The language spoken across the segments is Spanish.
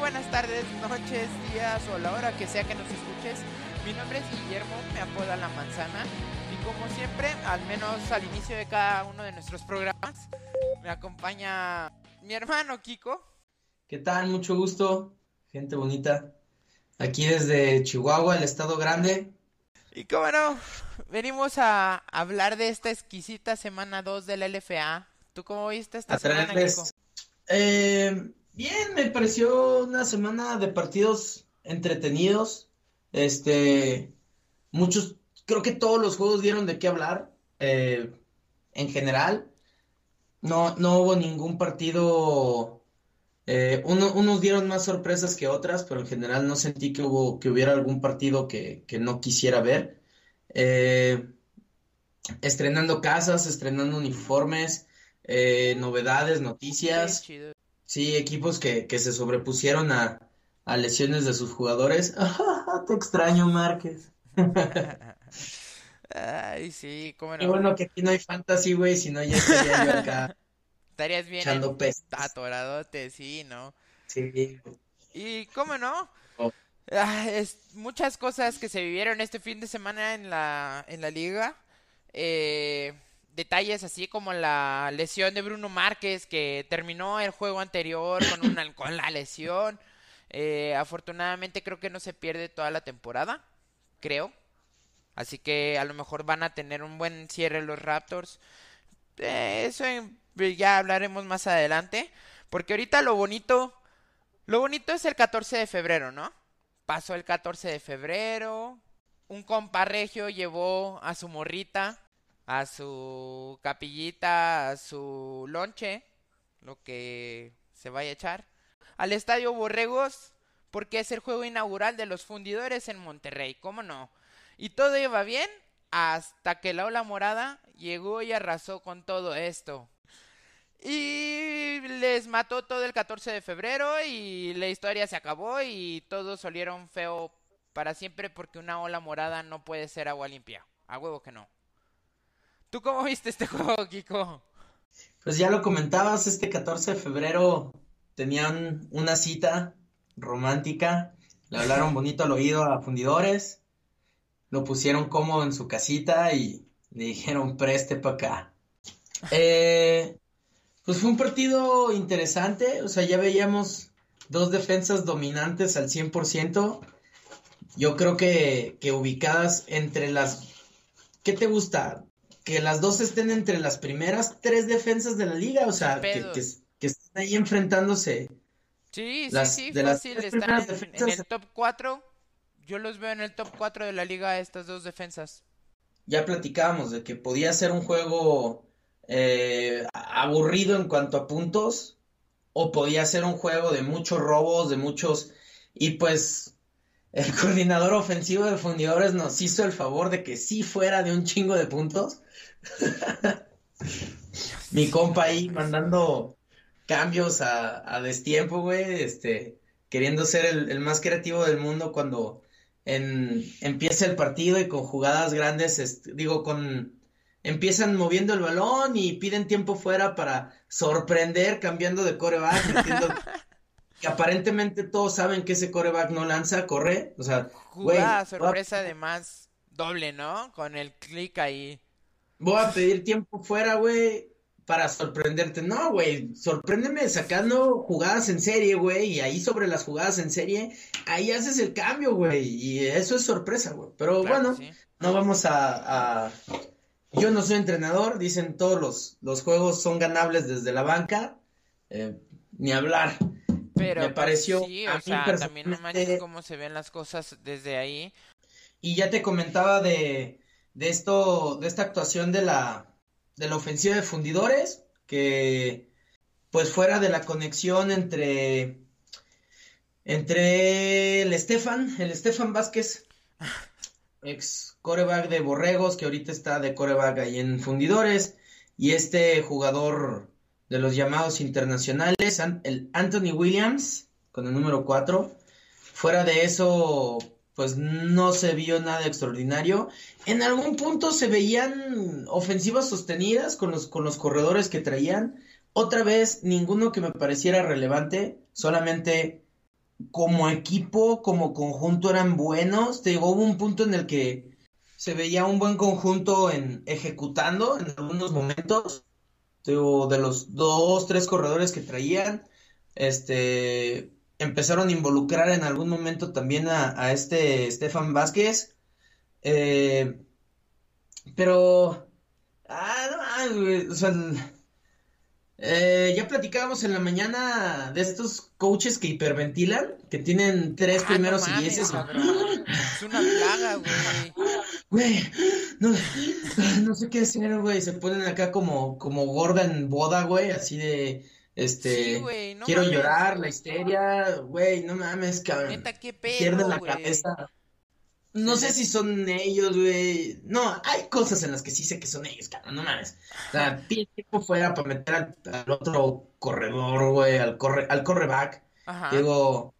buenas tardes, noches, días o la hora que sea que nos escuches. Mi nombre es Guillermo, me apoda La Manzana y como siempre, al menos al inicio de cada uno de nuestros programas, me acompaña mi hermano Kiko. ¿Qué tal? Mucho gusto, gente bonita. Aquí desde Chihuahua, el estado grande. Y cómo no, venimos a hablar de esta exquisita semana 2 de la LFA. ¿Tú cómo viste esta A semana, Kiko? Eh, bien, me pareció una semana de partidos entretenidos. Este, muchos, creo que todos los juegos dieron de qué hablar. eh, en general, no, no hubo ningún partido. eh, uno- unos dieron más sorpresas que otras, pero en general no sentí que hubo, que hubiera algún partido que, que no quisiera ver. Eh, estrenando casas, estrenando uniformes, eh, novedades, noticias. Sí, equipos que, que se sobrepusieron a, a lesiones de sus jugadores. Te extraño, Márquez. Ay, sí, cómo Qué no. bueno que aquí no hay fantasy, güey, si no ya estaría yo acá Estarías bien echando atoradote, sí, ¿no? Sí. Y cómo no, Oh. Ah, es muchas cosas que se vivieron este fin de semana en la, en la liga. Eh, detalles así como la lesión de Bruno Márquez que terminó el juego anterior con una, con la lesión. Eh, afortunadamente creo que no se pierde toda la temporada, creo. Así que a lo mejor van a tener un buen cierre los Raptors. Eh, eso ya hablaremos más adelante. Porque ahorita lo bonito, lo bonito es el 14 de febrero, ¿no? Pasó el 14 de febrero. Un compa regio llevó a su morrita, a su capillita, a su lonche, lo que se vaya a echar, al Estadio Borregos, porque es el juego inaugural de los fundidores en Monterrey, ¿cómo no? Y todo iba bien hasta que la ola morada llegó y arrasó con todo esto. Y les mató todo el 14 de febrero y la historia se acabó y todos olieron feo para siempre porque una ola morada no puede ser agua limpia. A huevo que no. ¿Tú cómo viste este juego, Kiko? Pues ya lo comentabas, este 14 de febrero tenían una cita romántica, le hablaron bonito al oído a fundidores, lo pusieron cómodo en su casita y le dijeron preste para acá. Eh, pues fue un partido interesante, o sea, ya veíamos dos defensas dominantes al 100%. Yo creo que, que ubicadas entre las... ¿Qué te gusta? Que las dos estén entre las primeras tres defensas de la liga, o sea, que, que, que estén ahí enfrentándose. Sí, sí, Las- sí, de las fácil. tres Están en, en el top 4. Yo los veo en el top 4 de la liga estas dos defensas. Ya platicábamos de que podía ser un juego eh, aburrido en cuanto a puntos, o podía ser un juego de muchos robos, de muchos... Y pues el coordinador ofensivo de Fundidores nos hizo el favor de que sí fuera de un chingo de puntos. Mi compa ahí mandando cambios a, destiempo, güey, este, queriendo ser el, más creativo del mundo cuando en, empieza el partido y con jugadas grandes, este, digo, con empiezan moviendo el balón y piden tiempo fuera para sorprender cambiando de coreback, que aparentemente todos saben que ese coreback no lanza, corre, o sea, Jugada voy a- sorpresa además doble, ¿no? Con el clic ahí. Voy a pedir tiempo fuera, güey, para sorprenderte. No, güey, sorpréndeme sacando jugadas en serie, güey, y ahí sobre las jugadas en serie, ahí haces el cambio, güey, y eso es sorpresa, güey. Pero Claro bueno, sí. no vamos a, a- Yo no soy entrenador, dicen todos los, los juegos son ganables desde la banca, eh, ni hablar. Pero me pues, pareció sí, a o mí sea, también no manches cómo se ven las cosas desde ahí. Y ya te comentaba de, de esto, de esta actuación de la, de la ofensiva de fundidores, que pues fuera de la conexión entre, entre el Estefan, el Estefan Vázquez, ex coreback de Borregos, que ahorita está de coreback ahí en fundidores, y este jugador de los llamados internacionales, el Anthony Williams, con el número 4. Fuera de eso, pues no se vio nada extraordinario. En algún punto se veían ofensivas sostenidas con los, con los corredores que traían. Otra vez, ninguno que me pareciera relevante, solamente como equipo, como conjunto eran buenos. Te hubo un punto en el que se veía un buen conjunto en ejecutando en algunos momentos. De los dos, tres corredores que traían, este, empezaron a involucrar en algún momento también a, este Estefan Vázquez. Eh, pero, ah, no, o sea, eh, ya platicábamos en la mañana de estos coaches que hiperventilan, que tienen tres ah, primeros no Es una plaga, güey. Güey, no, no, sé qué hacer, güey. Se ponen acá como, como gorda en boda, güey, así de, este, quiero llorar, la histeria, güey, no mames, cabrón. Pierden la cabeza. No sé si son ellos, güey. No, hay cosas en las que sí sé que son ellos, cabrón, no mames. O sea, tiempo fuera para meter al, otro corredor, güey, al corre, al correback. Ajá. Digo,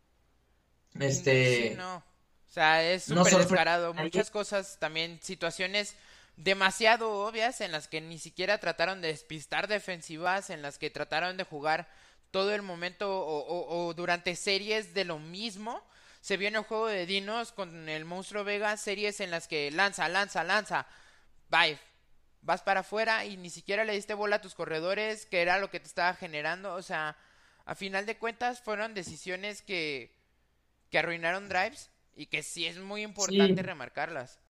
este. Sí, no. O sea, es súper descarado. Muchas cosas también, situaciones demasiado obvias en las que ni siquiera trataron de despistar defensivas, en las que trataron de jugar todo el momento o, o durante series de lo mismo. Se vio en el juego de Dinos con el monstruo Vega, series en las que lanza, lanza, lanza, bye, vas para afuera y ni siquiera le diste bola a tus corredores, que era lo que te estaba generando, o sea, a final de cuentas fueron decisiones que, que arruinaron drives y que sí es muy importante remarcarlas.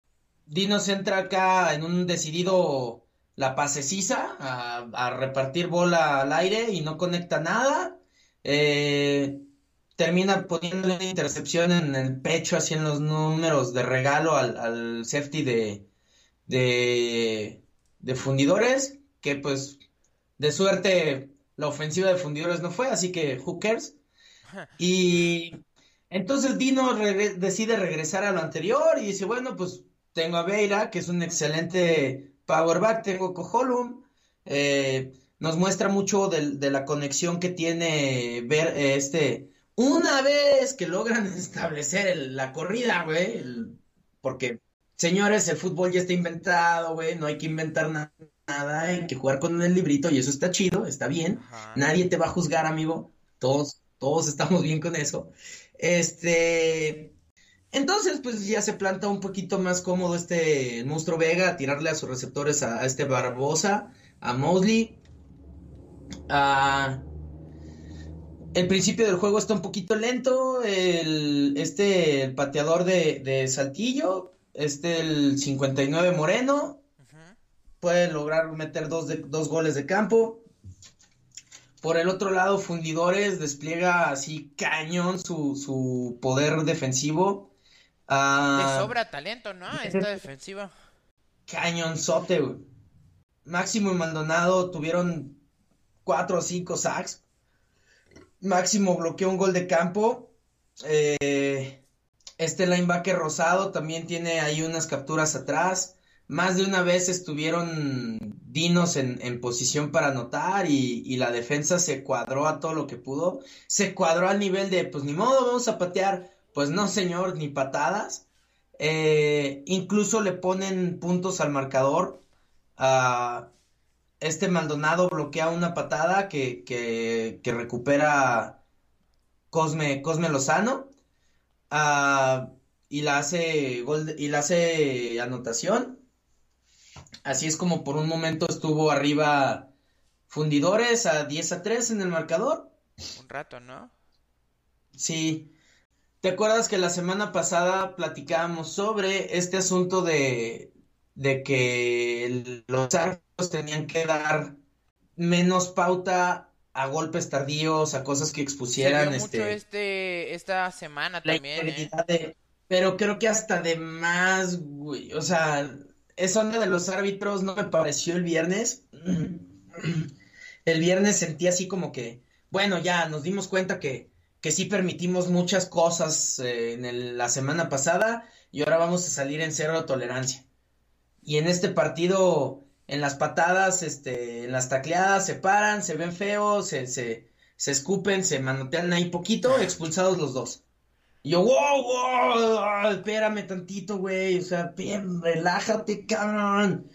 Dinos entra acá en un decidido la pasecisa a, a repartir bola al aire y no conecta nada. Eh, termina poniéndole una intercepción en el pecho, así en los números de regalo al, safety de, de, fundidores, que pues de suerte la ofensiva de fundidores no fue, así que who cares. Y entonces Dino decide regresar a lo anterior y dice, bueno, pues tengo a Beira, que es un excelente powerback, tengo Coholum, eh, nos muestra mucho de, la conexión que tiene ver este una vez que logran establecer la corrida, güey, porque, señores, el fútbol ya está inventado, güey, no hay que inventar nada, hay que jugar con el librito y eso está chido, está bien. Nadie te va a juzgar, amigo. Todos, todos estamos bien con eso. Este. Entonces, pues ya se planta un poquito más cómodo este monstruo Vega a tirarle a sus receptores a, a este Barbosa, a Mosley, a el principio del juego está un poquito lento. El, este, el pateador de, Saltillo, este, el 59 Moreno, puede lograr meter dos, dos goles de campo. Por el otro lado, Fundidores despliega así cañón su, su poder defensivo. Ah, Le sobra talento, ¿no? Esta defensiva. Cañonzote, güey. Máximo y Maldonado tuvieron cuatro o cinco sacks Máximo bloqueó un gol de campo. Eh, este linebacker rosado también tiene ahí unas capturas atrás. Más de una vez estuvieron Dinos en, posición para anotar y, la defensa se cuadró a todo lo que pudo. Se cuadró al nivel de, pues ni modo, vamos a patear. Pues no, señor, ni patadas. Eh, incluso le ponen puntos al marcador. a este Maldonado bloquea una patada que, que, recupera Cosme, Cosme Lozano ah, y la hace y la hace anotación. Así es como por un momento estuvo arriba Fundidores a 10 a 3 en el marcador. Un rato, ¿no? Sí. ¿Te acuerdas que la semana pasada platicábamos sobre este asunto de, de que los árbitros tenían que dar menos pauta a golpes tardíos, a cosas que expusieran este, este, esta semana también. ¿eh? pero creo que hasta de más, güey. O sea, onda de los árbitros no me pareció el viernes. El viernes sentí así como que, bueno, ya nos dimos cuenta que, que sí permitimos muchas cosas eh, en la semana pasada y ahora vamos a salir en cero tolerancia. Y en este partido, en las patadas, este, en las tacleadas, se paran, se ven feos, se, se, se escupen, se manotean ahí poquito, expulsados los dos. Y yo, wow, wow, espérame tantito, güey, o sea, bien, relájate, cabrón.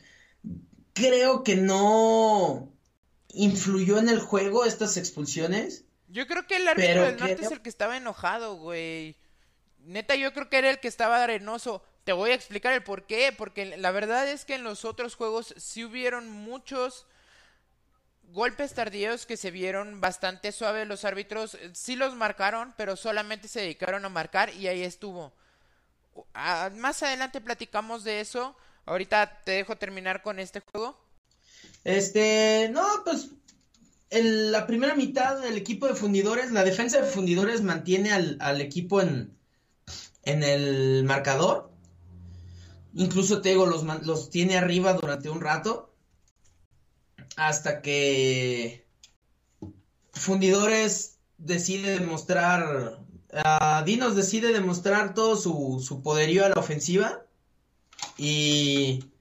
Creo que no influyó en el juego estas expulsiones. Yo creo que el árbitro del norte es el que estaba enojado, güey. Neta, yo creo que era el que estaba arenoso. Te voy a explicar el por qué. Porque la verdad es que en los otros juegos sí hubieron muchos golpes tardíos que se vieron bastante suaves. Los árbitros sí los marcaron, pero solamente se dedicaron a marcar y ahí estuvo. Más adelante platicamos de eso. Ahorita te dejo terminar con este juego. Este, no, pues en la primera mitad del equipo de fundidores, la defensa de fundidores mantiene al, equipo en, en el marcador. Incluso te digo, los, los tiene arriba durante un rato. Hasta que Fundidores decide demostrar. Uh, Dinos decide demostrar todo su, su poderío a la ofensiva. Y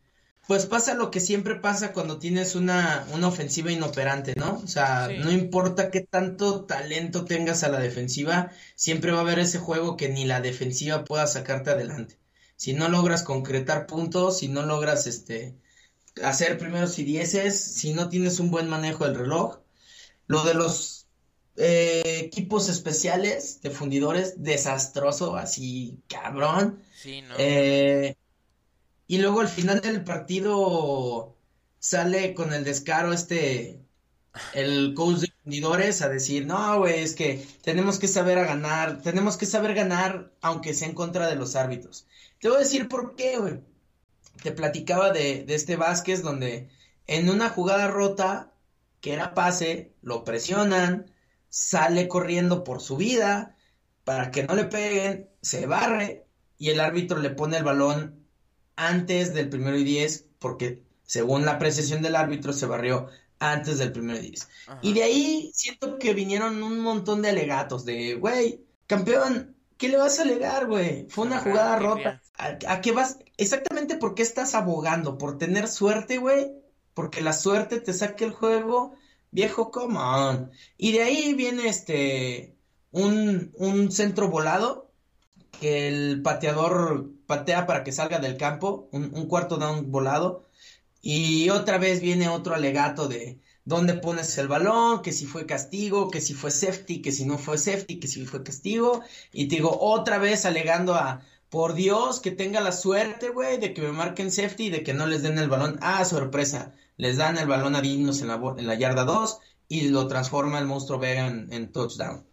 pues pasa lo que siempre pasa cuando tienes una, una ofensiva inoperante, ¿no? O sea, no importa qué tanto talento tengas a la defensiva, siempre va a haber ese juego que ni la defensiva pueda sacarte adelante. Si no logras concretar puntos, si no logras este hacer primeros y dieces, si no tienes un buen manejo del reloj, lo de los eh, equipos especiales de fundidores, desastroso, así cabrón. Sí, ¿no? Eh, y luego al final del partido sale con el descaro este, el coach de fundidores a decir, no, güey, es que tenemos que saber a ganar, tenemos que saber ganar aunque sea en contra de los árbitros. Te voy a decir por qué, güey. Te platicaba de, de este Vázquez donde en una jugada rota, que era pase, lo presionan, sale corriendo por su vida para que no le peguen, se barre y el árbitro le pone el balón antes del primero y diez, porque según la apreciación del árbitro se barrió antes del primero y diez. Y de ahí siento que vinieron un montón de alegatos de, güey, campeón, ¿qué le vas a alegar, güey? Fue una jugada rota. ¿A, qué vas? Exactamente por qué estás abogando, por tener suerte, güey, porque la suerte te saque el juego, viejo, come on. Y de ahí viene este, un, un centro volado que el pateador patea para que salga del campo, un, cuarto down volado, y otra vez viene otro alegato de dónde pones el balón, que si fue castigo, que si fue safety, que si no fue safety, que si fue castigo, y te digo otra vez alegando a, por Dios, que tenga la suerte, güey, de que me marquen safety y de que no les den el balón. Ah, sorpresa, les dan el balón a Dinos en la, yarda 2 y lo transforma el monstruo Vega en touchdown.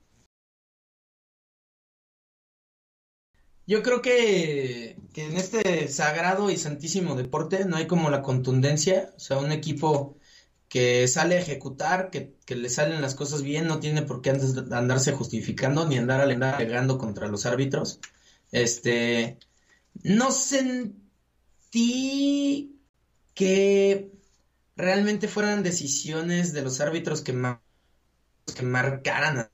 Yo creo que, en este sagrado y santísimo deporte no hay como la contundencia, o sea, un equipo que sale a ejecutar, que, le salen las cosas bien, no tiene por qué andarse justificando ni andar alegando contra los árbitros. Este, no sentí que realmente fueran decisiones de los árbitros que, que marcaran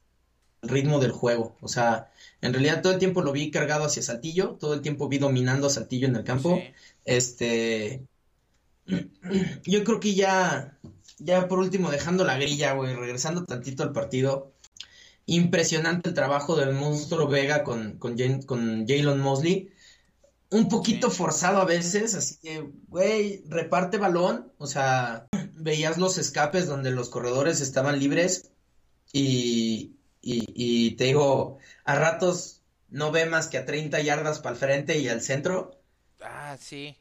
el ritmo del juego. O sea, en realidad todo el tiempo lo vi cargado hacia Saltillo, todo el tiempo vi dominando a Saltillo en el campo. Este, yo creo que ya, ya por último dejando la grilla, güey, regresando tantito al partido. Impresionante el trabajo del monstruo Vega con, con, con Jalen Mosley. Un poquito forzado a veces, así que, güey, reparte balón. O sea, veías los escapes donde los corredores estaban libres y, y, te digo, a ratos no ve más que a 30 yardas para el frente y al centro. Ah, sí.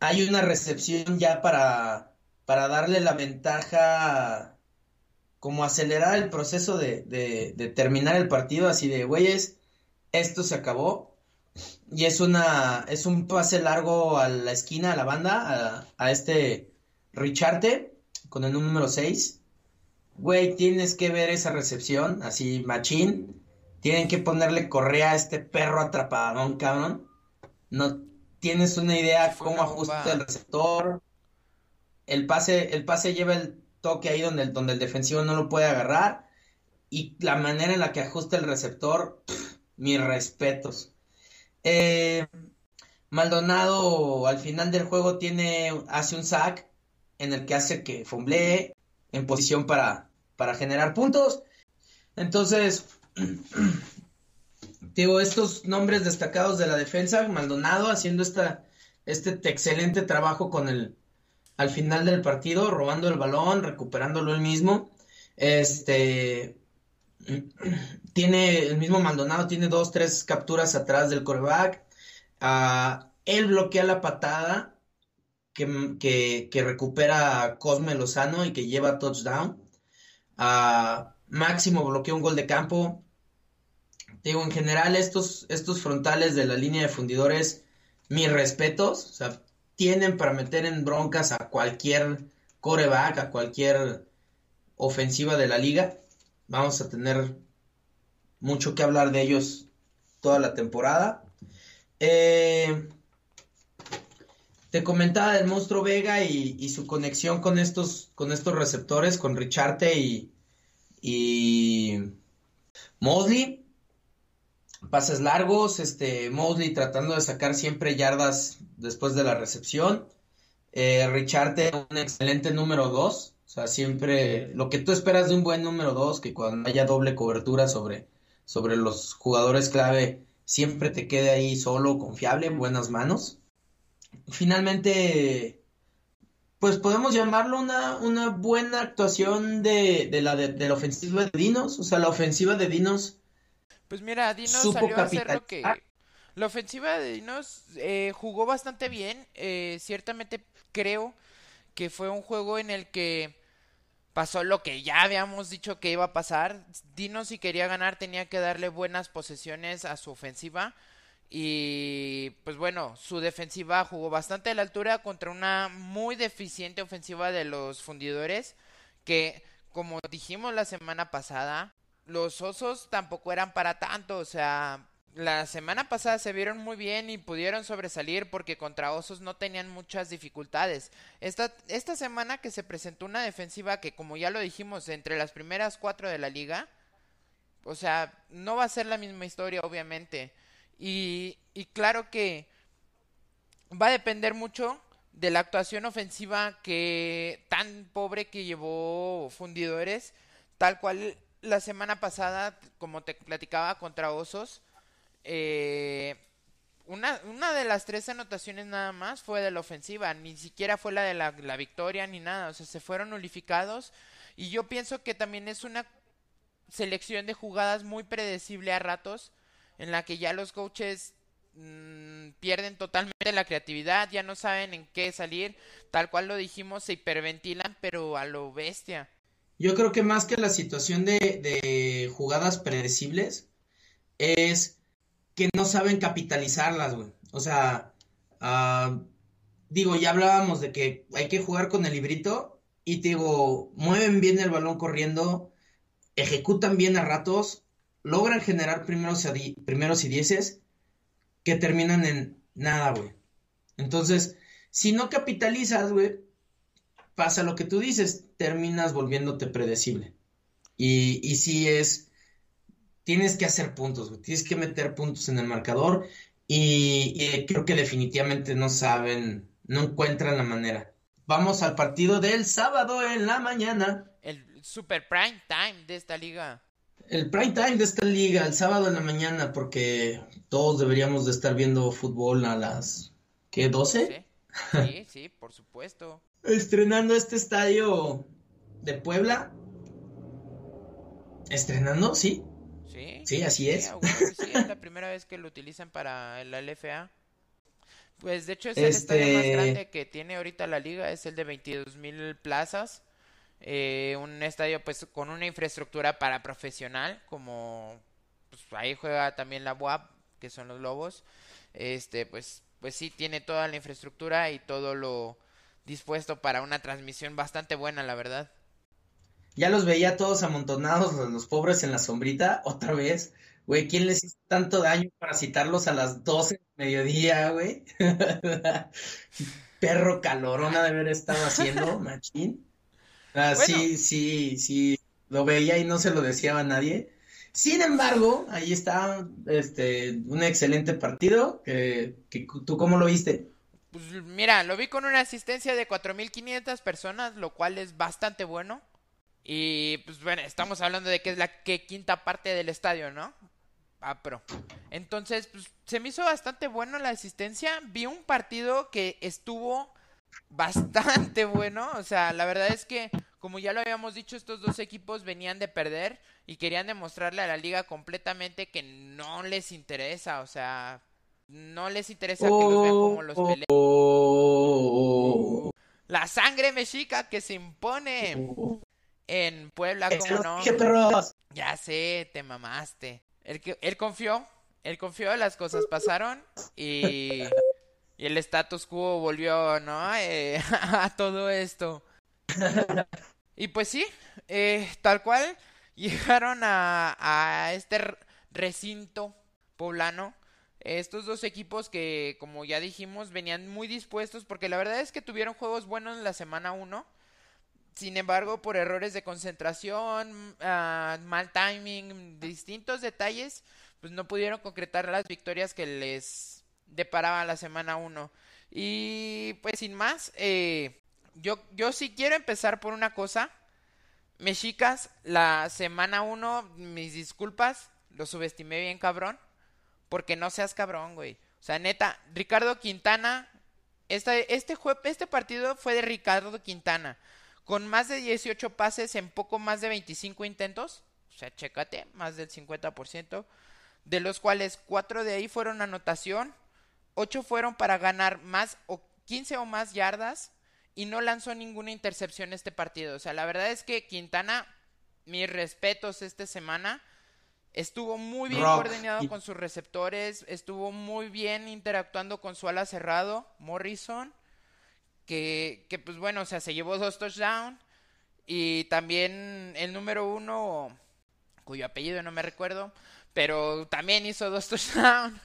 Hay una recepción ya para, para darle la ventaja, como acelerar el proceso de, de, terminar el partido, así de, güeyes, esto se acabó. Y es una, es un pase largo a la esquina, a la banda, a, a este Richarte, con el número 6 güey, tienes que ver esa recepción, así, machín. Tienen que ponerle correa a este perro atrapadón, cabrón. No tienes una idea cómo ajusta el receptor. El pase, el pase lleva el toque ahí donde el, donde el defensivo no lo puede agarrar. Y la manera en la que ajusta el receptor, mis respetos. Eh, Maldonado al final del juego tiene, hace un sack en el que hace que fumblee en posición para, para generar puntos. Entonces, digo, estos nombres destacados de la defensa, Maldonado haciendo esta, este excelente trabajo con el, al final del partido, robando el balón, recuperándolo él mismo. Este, tiene el mismo Maldonado, tiene dos, tres capturas atrás del coreback. Ah, él bloquea la patada que, que, recupera Cosme Lozano y que lleva touchdown. Uh, Máximo bloquea un gol de campo. Digo, en general, estos, estos frontales de la línea de fundidores, mis respetos, o sea, tienen para meter en broncas a cualquier coreback, a cualquier ofensiva de la liga. Vamos a tener mucho que hablar de ellos toda la temporada. Eh, te comentaba del monstruo Vega y, su conexión con estos, con estos receptores, con Richarte y, y Mosley. Pases largos, este, Mosley tratando de sacar siempre yardas después de la recepción. Eh, Richarte, un excelente número 2. O sea, siempre lo que tú esperas de un buen número 2, que cuando haya doble cobertura sobre, sobre los jugadores clave, siempre te quede ahí solo, confiable, en buenas manos. Finalmente, pues podemos llamarlo una, una buena actuación de, la, de, la ofensiva de Dinos. O sea, la ofensiva de Dinos. Pues mira, Dinos salió a hacer lo que. La ofensiva de Dinos eh, jugó bastante bien. Eh, ciertamente creo que fue un juego en el que pasó lo que ya habíamos dicho que iba a pasar. Dino si quería ganar tenía que darle buenas posesiones a su ofensiva. Y pues bueno, su defensiva jugó bastante a la altura contra una muy deficiente ofensiva de los fundidores. Que como dijimos la semana pasada, los osos tampoco eran para tanto. O sea, la semana pasada se vieron muy bien y pudieron sobresalir porque contra Osos no tenían muchas dificultades. Esta, esta semana que se presentó una defensiva que, como ya lo dijimos, entre las primeras cuatro de la liga, o sea, no va a ser la misma historia, obviamente. Y, y claro que va a depender mucho de la actuación ofensiva que tan pobre que llevó Fundidores, tal cual la semana pasada, como te platicaba, contra Osos eh, una, una de las tres anotaciones nada más fue de la ofensiva, ni siquiera fue la de la, victoria ni nada, o sea, se fueron nulificados y yo pienso que también es una selección de jugadas muy predecible a ratos, en la que ya los coaches mm, pierden totalmente la creatividad, ya no saben en qué salir, tal cual lo dijimos, se hiperventilan, pero a lo bestia. Yo creo que más que la situación de, de jugadas predecibles, es que no saben capitalizarlas, güey. O sea, ah, digo, ya hablábamos de que hay que jugar con el librito y digo, mueven bien el balón corriendo, ejecutan bien a ratos, logran generar primeros, primeros y dieces que terminan en nada, güey. Entonces, si no capitalizas, güey, pasa lo que tú dices, terminas volviéndote predecible. Y, y sí es tienes que hacer puntos, Tienes que meter puntos en el marcador y, creo que definitivamente no saben, no encuentran la manera. Vamos al partido del sábado en la mañana. El super prime time de esta liga. El prime time de esta liga, el sábado en la mañana, porque todos deberíamos de estar viendo fútbol a las, ¿qué? ¿12? Sí, sí, por supuesto. Estrenando este estadio de Puebla. ¿Estrenando? Sí. Sí, así es. Sí, es la primera vez que lo utilizan para el LFA. Pues de hecho es el estadio más este grande que tiene ahorita la liga, es el de 22 mil plazas. Eh, un estadio pues con una infraestructura para profesional, como pues, ahí juega también la UAP, que son los Lobos. Este, pues, pues sí, tiene toda la infraestructura y todo lo dispuesto para una transmisión bastante buena, la verdad. Ya los veía todos amontonados, los pobres en la sombrita, otra vez. Güey, ¿quién les hizo tanto daño para citarlos a las 12 de mediodía, güey? Perro calorona de haber estado haciendo, machín. Ah, Sí, sí, sí, lo veía y no se lo decía a nadie. Sin embargo, ahí está este, un excelente partido. Que, que, ¿Tú cómo lo viste? Pues mira, lo vi con una asistencia de 4.500 personas, lo cual es bastante bueno. Y pues bueno, estamos hablando de que es la quinta parte del estadio, ¿no? Ah, pero. Entonces, pues se me hizo bastante bueno la asistencia. Vi un partido que estuvo bastante bueno. O sea, la verdad es que como ya lo habíamos dicho, estos dos equipos venían de perder y querían demostrarle a la liga completamente que no les interesa, o sea, no les interesa que los vean como los pelean. La sangre mexica que se impone en Puebla, como no. Ya sé, te mamaste. Él, él confió, él confió, las cosas pasaron y, y el status quo volvió, ¿no? Eh, a todo esto. Y pues sí, eh, tal cual, llegaron a, a este recinto poblano. Estos dos equipos que, como ya dijimos, venían muy dispuestos porque la verdad es que tuvieron juegos buenos en la semana 1. Sin embargo, por errores de concentración, ah, mal timing, distintos detalles, pues no pudieron concretar las victorias que les deparaba la semana 1. Y pues sin más, eh, yo, yo sí quiero empezar por una cosa. Mexicas, la semana 1, mis disculpas, lo subestimé bien cabrón. Porque no seas cabrón, güey. O sea, neta, Ricardo Quintana, este, este, este partido fue de Ricardo Quintana. Con más de 18 pases en poco más de 25 intentos. O sea, chécate, más del 50%. De los cuales 4 de ahí fueron anotación. 8 fueron para ganar más o 15 o más yardas y no lanzó ninguna intercepción este partido. O sea, la verdad es que Quintana, mis respetos esta semana, estuvo muy bien coordinado con sus receptores, estuvo muy bien interactuando con su ala cerrado, Morrison, que, que pues bueno, o sea, se llevó dos touchdowns. Y también el número uno, cuyo apellido no me recuerdo, pero también hizo dos touchdowns.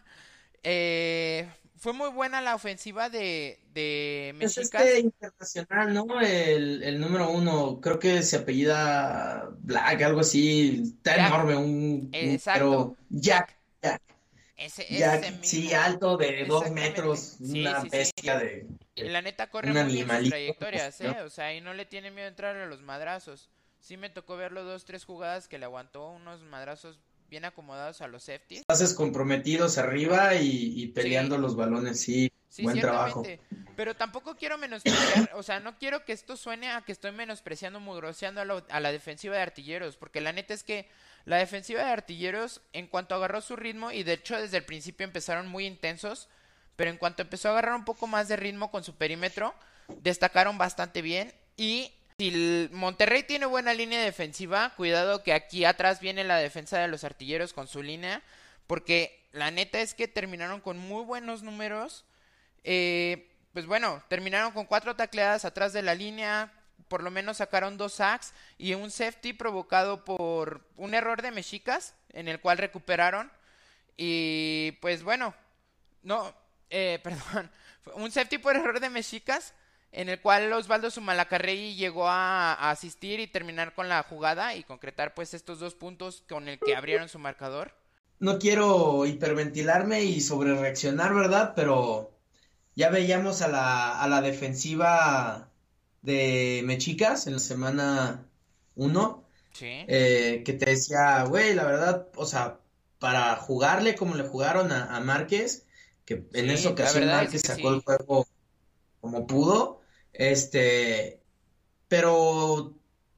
Eh, fue muy buena la ofensiva de, de Es este internacional, ¿no? El, el, número uno, creo que se apellida Black, algo así. Está enorme, un, Exacto. Jack, Jack. Ese, Jack, sí, alto de dos metros, una bestia de, La neta corre muy bien sus trayectorias, ¿eh? O sea, y no le tiene miedo entrar a los madrazos. Sí me tocó verlo dos, tres jugadas que le aguantó unos madrazos bien acomodados a los safeties. Pases comprometidos arriba y, peleando los balones, sí. buen trabajo. Pero tampoco quiero menospreciar, o sea, no quiero que esto suene a que estoy menospreciando, mugroseando a, a la defensiva de artilleros, porque la neta es que la defensiva de artilleros, en cuanto agarró su ritmo, y de hecho desde el principio empezaron muy intensos, pero en cuanto empezó a agarrar un poco más de ritmo con su perímetro, destacaron bastante bien y si Monterrey tiene buena línea defensiva, cuidado que aquí atrás viene la defensa de los artilleros con su línea, porque la neta es que terminaron con muy buenos números. Eh, pues bueno, terminaron con cuatro tacleadas atrás de la línea, por lo menos sacaron dos sacks y un safety provocado por un error de Mexicas, en el cual recuperaron. Y pues bueno, no, eh, perdón, un safety por error de Mexicas en el cual Osvaldo Sumalacarregui llegó a, asistir y terminar con la jugada y concretar pues estos dos puntos con el que abrieron su marcador. No quiero hiperventilarme y sobre reaccionar, ¿verdad? Pero ya veíamos a la, a la defensiva de Mechicas en la semana 1. Sí. Eh, que te decía, güey, la verdad, o sea, para jugarle como le jugaron a, Márquez, que en esa ocasión Márquez sacó el juego como pudo. Este, pero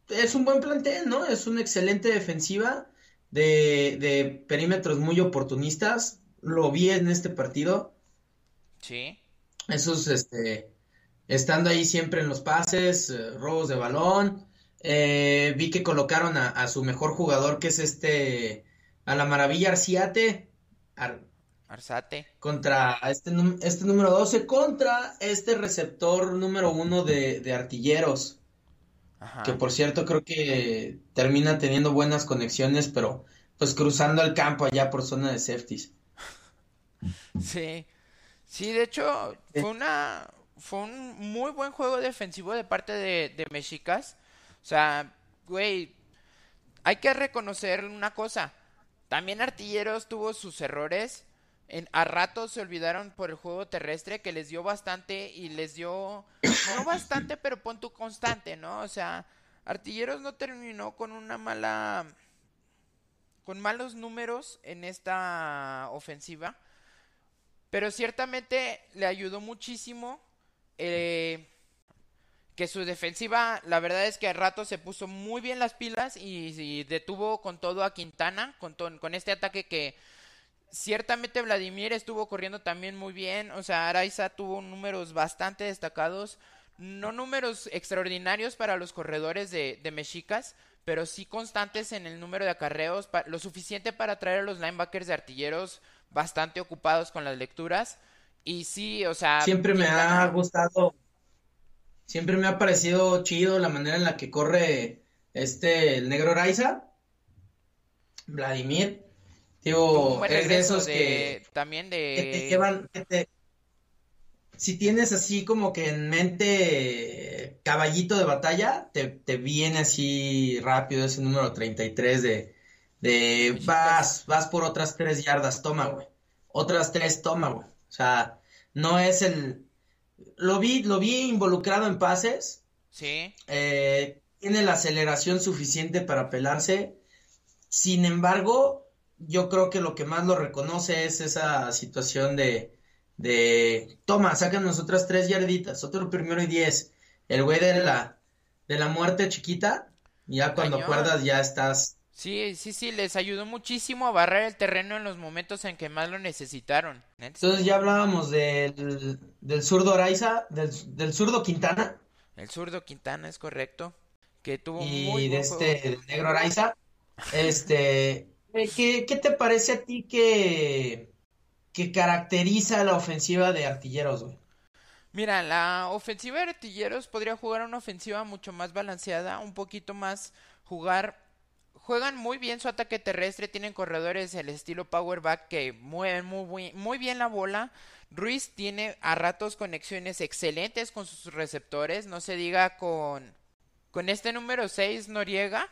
es un buen plantel, ¿no? Es una excelente defensiva de, de perímetros muy oportunistas. Lo vi en este partido. Sí. Esos, este, estando ahí siempre en los pases, eh, robos de balón. Eh, vi que colocaron a, su mejor jugador, que es este, a la maravilla Arciate. Arzate. Contra este, este número 12, contra este receptor número 1 de, artilleros. Que por cierto creo que termina teniendo buenas conexiones, pero pues cruzando el campo allá por zona de safeties. Sí, sí, de hecho fue una fue un muy buen juego defensivo de parte de, de Mexicas. O sea, güey, hay que reconocer una cosa. También Artilleros tuvo sus errores en, a ratos se olvidaron por el juego terrestre que les dio bastante y les dio, no bastante, pero punto constante, ¿no? O sea, Artilleros no terminó con una mala, con malos números en esta ofensiva, pero ciertamente le ayudó muchísimo eh, que su defensiva, la verdad es que a rato se puso muy bien las pilas y, detuvo con todo a Quintana, con, con este ataque que ciertamente Vladimir estuvo corriendo también muy bien, o sea, Araiza tuvo números bastante destacados, no números extraordinarios para los corredores de, de Mexicas, pero sí constantes en el número de acarreos, lo suficiente para traer a los linebackers de artilleros bastante ocupados con las lecturas. Y sí, o sea... Siempre me ha gustado, siempre me ha parecido chido la manera en la que corre este, el negro Raiza, Vladimir. Digo, es de esos que... También de... Que te llevan, si tienes así como que en mente caballito de batalla, te, te viene así rápido ese número 33 de, de vas, vas por otras tres yardas, toma, güey. Otras tres, toma, güey. O sea, no es el... Lo vi, lo vi involucrado en pases. Sí. Eh, tiene la aceleración suficiente para pelarse. Sin embargo, yo creo que lo que más lo reconoce es esa situación de de, toma, sacan otras tres yarditas, otro primero y diez. El güey de la, de la muerte chiquita, ya cuando acuerdas ya estás. Sí, sí, sí, les ayudó muchísimo a barrer el terreno en los momentos en que más lo necesitaron. Entonces ya hablábamos del, del zurdo Araiza, del, del zurdo Quintana. El zurdo Quintana es correcto. Que tuvo y de este negro Araiza. Este, ¿qué, ¿qué te parece a ti que que caracteriza la ofensiva de artilleros, güey? Mira, la ofensiva de artilleros podría jugar una ofensiva mucho más balanceada, un poquito más jugar. Juegan muy bien su ataque terrestre, tienen corredores el estilo powerback que mueven muy, muy bien la bola. Ruiz tiene a ratos conexiones excelentes con sus receptores, no se diga con, con este número 6 Noriega.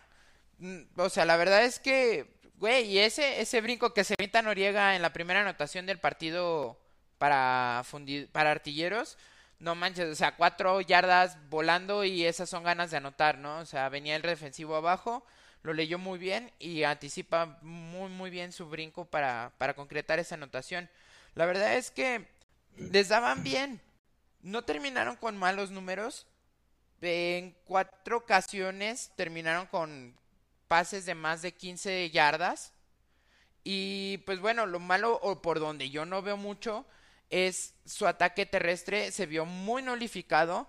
Mm, o sea, la verdad es que Güey, y ese, ese brinco que se evita Noriega en la primera anotación del partido para, para artilleros, no manches, o sea, cuatro yardas volando y esas son ganas de anotar, ¿no? O sea, venía el defensivo abajo, lo leyó muy bien y anticipa muy, muy bien su brinco para, para concretar esa anotación. La verdad es que les daban bien. No terminaron con malos números. En cuatro ocasiones terminaron con pases de más de 15 yardas. Y pues bueno, lo malo o por donde yo no veo mucho es su ataque terrestre se vio muy nullificado.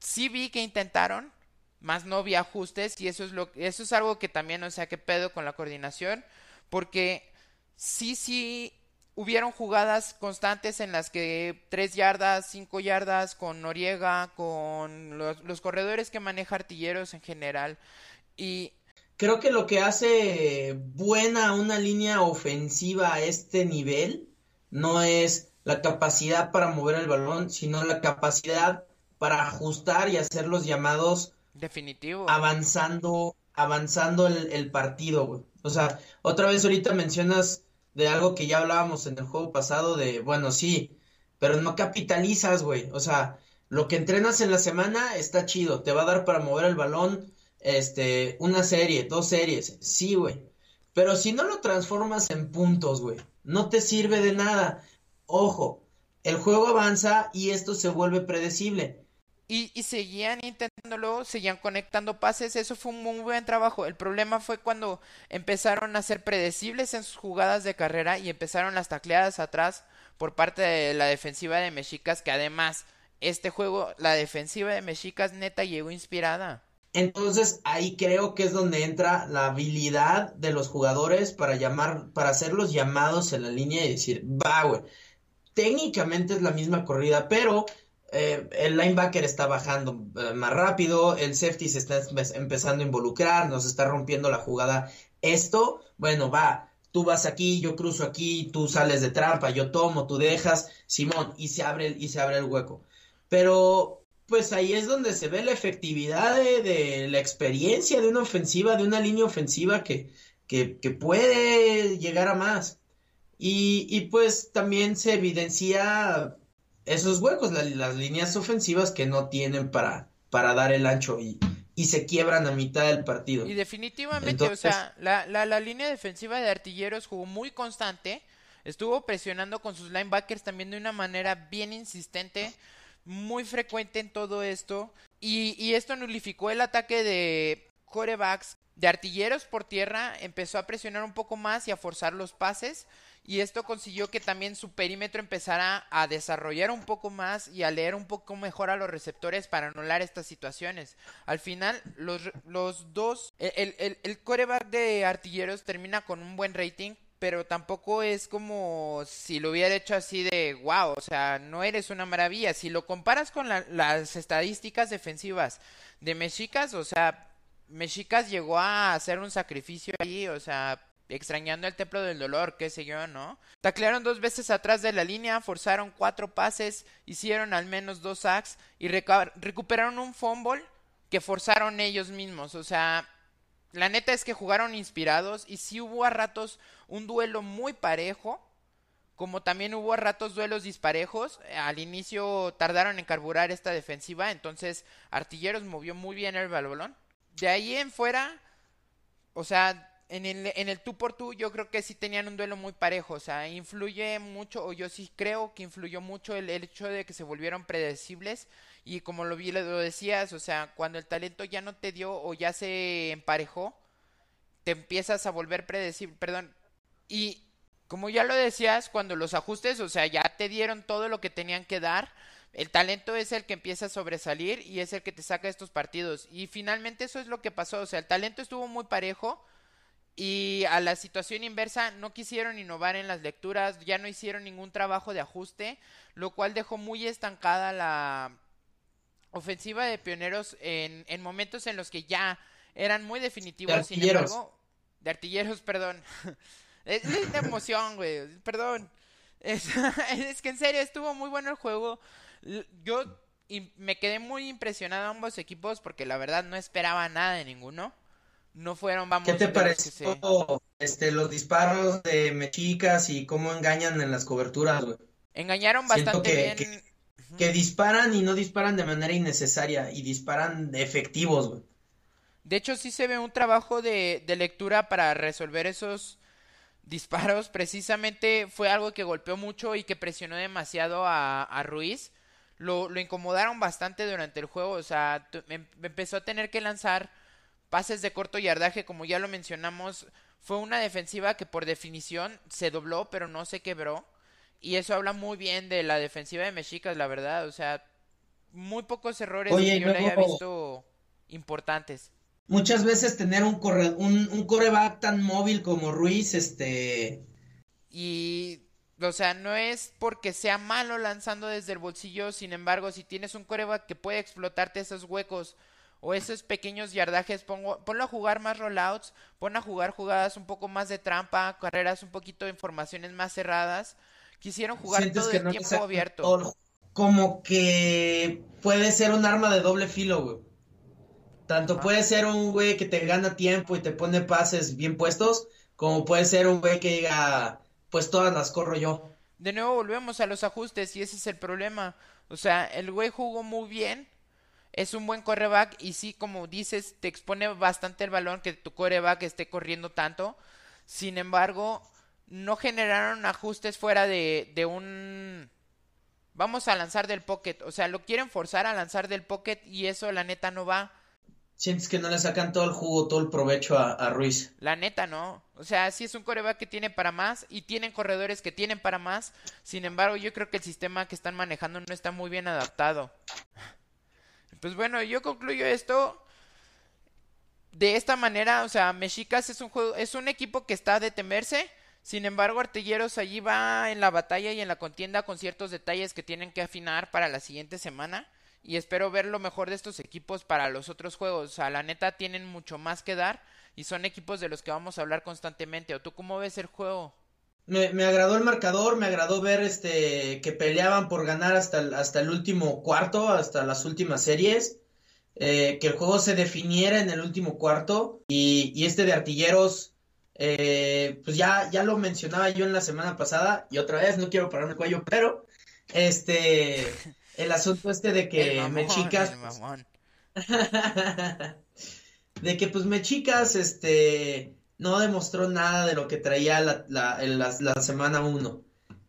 Sí vi que intentaron, más no vi ajustes y eso es lo eso es algo que también, o sea, que pedo con la coordinación, porque sí sí hubieron jugadas constantes en las que 3 yardas, 5 yardas con Noriega, con los, los corredores que maneja artilleros en general y Creo que lo que hace buena una línea ofensiva a este nivel no es la capacidad para mover el balón, sino la capacidad para ajustar y hacer los llamados definitivo avanzando avanzando el, partido, güey. O sea, otra vez ahorita mencionas de algo que ya hablábamos en el juego pasado de, bueno, sí, pero no capitalizas, güey. O sea, lo que entrenas en la semana está chido, te va a dar para mover el balón, este, una serie, dos series, sí, güey. Pero si no lo transformas en puntos, güey, no te sirve de nada. Ojo, el juego avanza y esto se vuelve predecible. Y, y, seguían intentándolo, seguían conectando pases, eso fue un muy buen trabajo. El problema fue cuando empezaron a ser predecibles en sus jugadas de carrera y empezaron las tacleadas atrás por parte de la defensiva de Mexicas, que además este juego, la defensiva de Mexicas neta llegó inspirada. Entonces ahí creo que es donde entra la habilidad de los jugadores para llamar, para hacer los llamados en la línea y decir, va, güey. Técnicamente es la misma corrida, pero eh, el linebacker está bajando eh, más rápido, el safety se está empezando a involucrar, nos está rompiendo la jugada. Esto, bueno, va, tú vas aquí, yo cruzo aquí, tú sales de trampa, yo tomo, tú dejas, Simón, y se abre, y se abre el hueco. Pero pues ahí es donde se ve la efectividad de, la experiencia de una ofensiva, de una línea ofensiva que, que, puede llegar a más. Y, pues también se evidencia esos huecos, las líneas ofensivas que no tienen para, para dar el ancho y, y se quiebran a mitad del partido. Y definitivamente, o sea, la, la, la línea defensiva de artilleros jugó muy constante, estuvo presionando con sus linebackers también de una manera bien insistente muy frecuente en todo esto. Y, y esto nulificó el ataque de corebacks de artilleros por tierra, empezó a presionar un poco más y a forzar los pases y esto consiguió que también su perímetro empezara a desarrollar un poco más y a leer un poco mejor a los receptores para anular estas situaciones. Al final, los, los dos, el, el, el coreback de artilleros termina con un buen rating, pero tampoco es como si lo hubiera hecho así de wow, o sea, no eres una maravilla. Si lo comparas con la, las estadísticas defensivas de Mexicas, o sea, Mexicas llegó a hacer un sacrificio ahí, o sea, extrañando el templo del dolor, qué sé yo, ¿no? Taclearon dos veces atrás de la línea, forzaron cuatro pases, hicieron al menos dos sacks y recuperaron un fumble que forzaron ellos mismos. O sea, la neta es que jugaron inspirados y sí hubo a ratos un duelo muy parejo, como también hubo a ratos duelos disparejos. Al inicio tardaron en carburar esta defensiva, entonces Artilleros movió muy bien el balón. De ahí en fuera, o sea, en el, en el tú por tú yo creo que sí tenían un duelo muy parejo, o sea, influye mucho, o yo sí creo que influyó mucho el, hecho de que se volvieron predecibles y como lo, vi, lo decías, o sea, cuando el talento ya no te dio o ya se emparejó, te empiezas a volver predecible, perdón, y como ya lo decías, cuando los ajustes, o sea, ya te dieron todo lo que tenían que dar, el talento es el que empieza a sobresalir y es el que te saca estos partidos. Y finalmente eso es lo que pasó, o sea, el talento estuvo muy parejo, y a la situación inversa, no quisieron innovar en las lecturas, ya no hicieron ningún trabajo de ajuste, lo cual dejó muy estancada la ofensiva de pioneros en, en momentos en los que ya eran muy definitivos. De. Sin embargo, de artilleros, perdón. Es, de emoción, güey, perdón. Es, es que en serio, estuvo muy bueno el juego. Yo me quedé muy impresionado a ambos equipos porque la verdad no esperaba nada de ninguno no fueron, vamos. ¿Qué te pareció este, los disparos de Mechicas y cómo engañan en las coberturas, güey? Engañaron bastante bien. Que, que, disparan y no disparan de manera innecesaria y disparan efectivos, güey. De hecho, sí se ve un trabajo de, de lectura para resolver esos disparos. Precisamente fue algo que golpeó mucho y que presionó demasiado a, a Ruiz. Lo, lo, incomodaron bastante durante el juego. O sea, em, empezó a tener que lanzar pases de corto yardaje, como ya lo mencionamos, fue una defensiva que por definición se dobló, pero no se quebró. Y eso habla muy bien de la defensiva de Mexicas, la verdad. O sea, muy pocos errores que yo le haya visto importantes. Muchas veces tener un, corre, un, un coreback tan móvil como Ruiz, este... Y, o sea, no es porque sea malo lanzando desde el bolsillo, sin embargo, si tienes un coreback que puede explotarte esos huecos o esos pequeños yardajes, pongo, ponlo a jugar más rollouts, pon a jugar jugadas un poco más de trampa, carreras un poquito de informaciones más cerradas. Quisieron jugar todo el tiempo abierto. como que puede ser un arma de doble filo, güey. Tanto puede ser un güey que te gana tiempo y te pone pases bien puestos, como puede ser un güey que diga, pues todas las corro yo. De nuevo volvemos a los ajustes y ese es el problema. O sea, el güey jugó muy bien, es un buen coreback y sí, como dices, te expone bastante el balón que tu coreback esté corriendo tanto. Sin embargo, no generaron ajustes fuera de, de un... Vamos a lanzar del pocket. O sea, lo quieren forzar a lanzar del pocket y eso la neta no va. Sientes que no le sacan todo el jugo, todo el provecho a, a Ruiz. La neta no. O sea, sí es un coreback que tiene para más y tienen corredores que tienen para más. Sin embargo, yo creo que el sistema que están manejando no está muy bien adaptado. Pues bueno, yo concluyo esto de esta manera, o sea, Mexicas es un juego, es un equipo que está de temerse. Sin embargo, Artilleros allí va en la batalla y en la contienda con ciertos detalles que tienen que afinar para la siguiente semana. Y espero ver lo mejor de estos equipos para los otros juegos. O sea, la neta tienen mucho más que dar y son equipos de los que vamos a hablar constantemente. ¿O tú cómo ves el juego? Me, agradó el marcador, me agradó ver este que peleaban por ganar hasta el, hasta el último cuarto, hasta las últimas series, eh, que el juego se definiera en el último cuarto y, y este de artilleros, eh, pues ya, ya lo mencionaba yo en la semana pasada y otra vez no quiero pararme el cuello, pero este el asunto este de que me chicas de que pues me chicas este no demostró nada de lo que traía la, la, la, semana 1.